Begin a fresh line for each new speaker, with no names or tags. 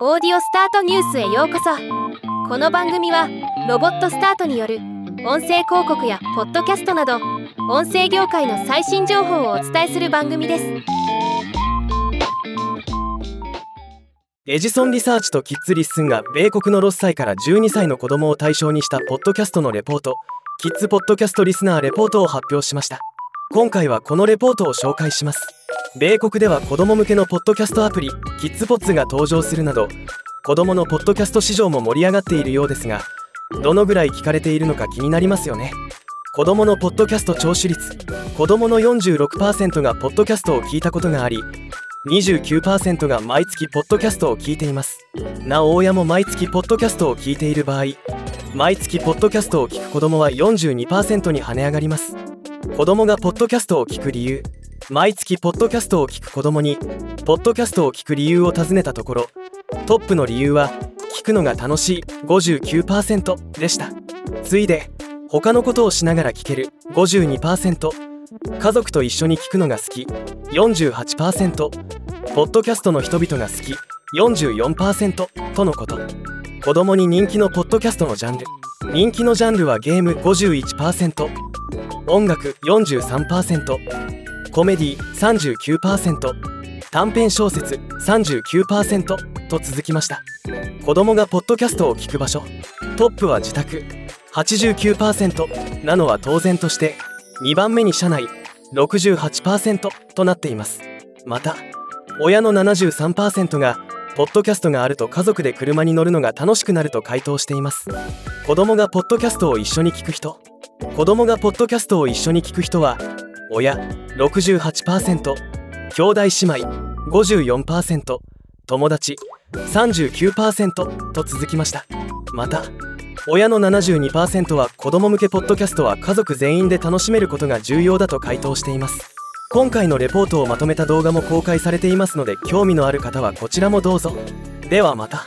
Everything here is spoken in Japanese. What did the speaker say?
オーディオスタートニュースへようこそ。この番組はロボットスタートによる音声広告やポッドキャストなど音声業界の最新情報をお伝えする番組です。
エジソンリサーチとキッズリッスンが米国の6歳から12歳の子供を対象にしたポッドキャストのレポートキッズポッドキャストリスナーレポートを発表しました。今回はこのレポートを紹介します。米国では子供向けのポッドキャストアプリキッズポッツが登場するなど子供のポッドキャスト市場も盛り上がっているようですがどのぐらい聞かれているのか気になりますよね。子供のポッドキャスト聴取率子供の46%がポッドキャストを聞いたことがあり29%が毎月ポッドキャストを聞いています。なお親も毎月ポッドキャストを聞いている場合毎月ポッドキャストを聞く子供は42%に跳ね上がります。子供がポッドキャストを聞く理由。毎月ポッドキャストを聞く子供にポッドキャストを聞く理由を尋ねたところトップの理由は聞くのが楽しい59%でした。次いで他のことをしながら聞ける52%家族と一緒に聞くのが好き48%ポッドキャストの人々が好き44%とのこと。子供に人気のポッドキャストのジャンル。人気のジャンルはゲーム51%音楽43%コメディ39%短編小説39%と続きました。子供がポッドキャストを聞く場所。トップは自宅。89%なのは当然として2番目に社内68%となっています。また親の73%がポッドキャストがあると家族で車に乗るのが楽しくなると回答しています。子供がポッドキャストを一緒に聞く人。子供がポッドキャストを一緒に聞く人は親68%兄弟姉妹54%友達39%と続きました。また親の72%は子供向けポッドキャストは家族全員で楽しめることが重要だと回答しています。今回のレポートをまとめた動画も公開されていますので興味のある方はこちらもどうぞ。ではまた。